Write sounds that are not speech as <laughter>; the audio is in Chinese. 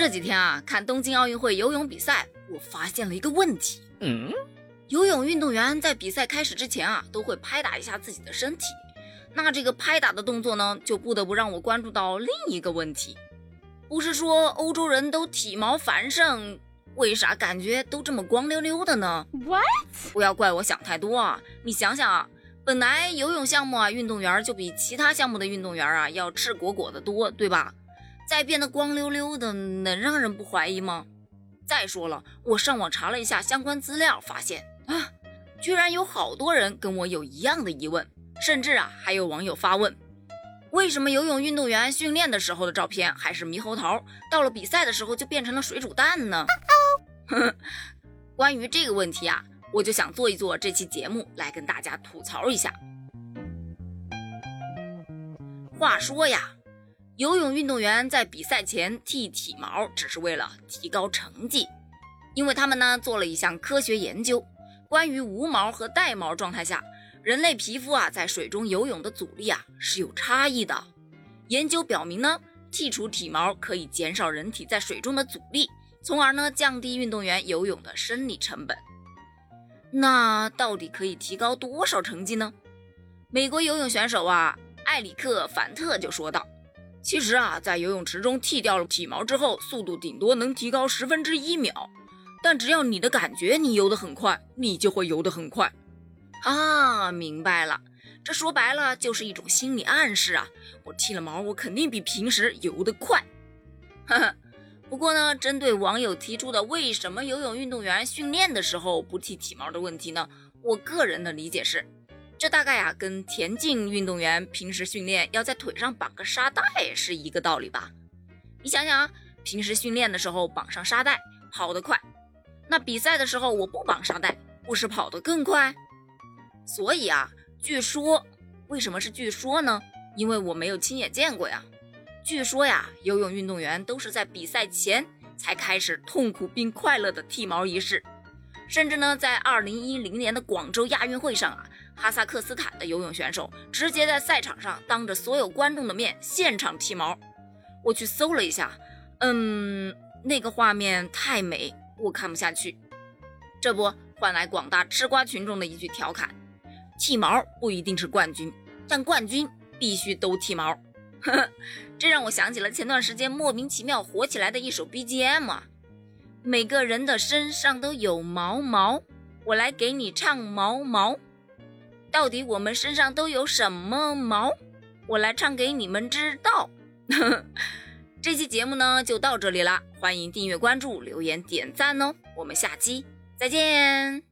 这几天啊，看东京奥运会游泳比赛，我发现了一个问题。嗯，游泳运动员在比赛开始之前啊，都会拍打一下自己的身体。那这个拍打的动作呢，就不得不让我关注到另一个问题：不是说欧洲人都体毛繁盛，为啥感觉都这么光溜溜的呢？What？不要怪我想太多啊！你想想啊，本来游泳项目啊，运动员就比其他项目的运动员啊要赤果果的多，对吧？再变得光溜溜的，能让人不怀疑吗？再说了，我上网查了一下相关资料，发现啊，居然有好多人跟我有一样的疑问，甚至啊，还有网友发问：为什么游泳运动员训练的时候的照片还是猕猴桃，到了比赛的时候就变成了水煮蛋呢？<laughs> 关于这个问题啊，我就想做一做这期节目来跟大家吐槽一下。话说呀。游泳运动员在比赛前剃体毛，只是为了提高成绩，因为他们呢做了一项科学研究，关于无毛和带毛状态下人类皮肤啊在水中游泳的阻力啊是有差异的。研究表明呢，剔除体毛可以减少人体在水中的阻力，从而呢降低运动员游泳的生理成本。那到底可以提高多少成绩呢？美国游泳选手啊艾里克·凡特就说道。其实啊，在游泳池中剃掉了体毛之后，速度顶多能提高十分之一秒。但只要你的感觉你游得很快，你就会游得很快。啊，明白了，这说白了就是一种心理暗示啊！我剃了毛，我肯定比平时游得快。呵呵。不过呢，针对网友提出的为什么游泳运动员训练的时候不剃体毛的问题呢，我个人的理解是。这大概啊，跟田径运动员平时训练要在腿上绑个沙袋是一个道理吧？你想想啊，平时训练的时候绑上沙袋，跑得快，那比赛的时候我不绑沙袋，不是跑得更快？所以啊，据说，为什么是据说呢？因为我没有亲眼见过呀。据说呀，游泳运动员都是在比赛前才开始痛苦并快乐的剃毛仪式，甚至呢，在二零一零年的广州亚运会上啊。哈萨克斯坦的游泳选手直接在赛场上当着所有观众的面现场剃毛，我去搜了一下，嗯，那个画面太美，我看不下去。这不换来广大吃瓜群众的一句调侃：剃毛不一定是冠军，但冠军必须都剃毛。呵 <laughs> 呵，这让我想起了前段时间莫名其妙火起来的一首 BGM 啊，每个人的身上都有毛毛，我来给你唱毛毛。到底我们身上都有什么毛？我来唱给你们知道。<laughs> 这期节目呢就到这里了，欢迎订阅、关注、留言、点赞哦！我们下期再见。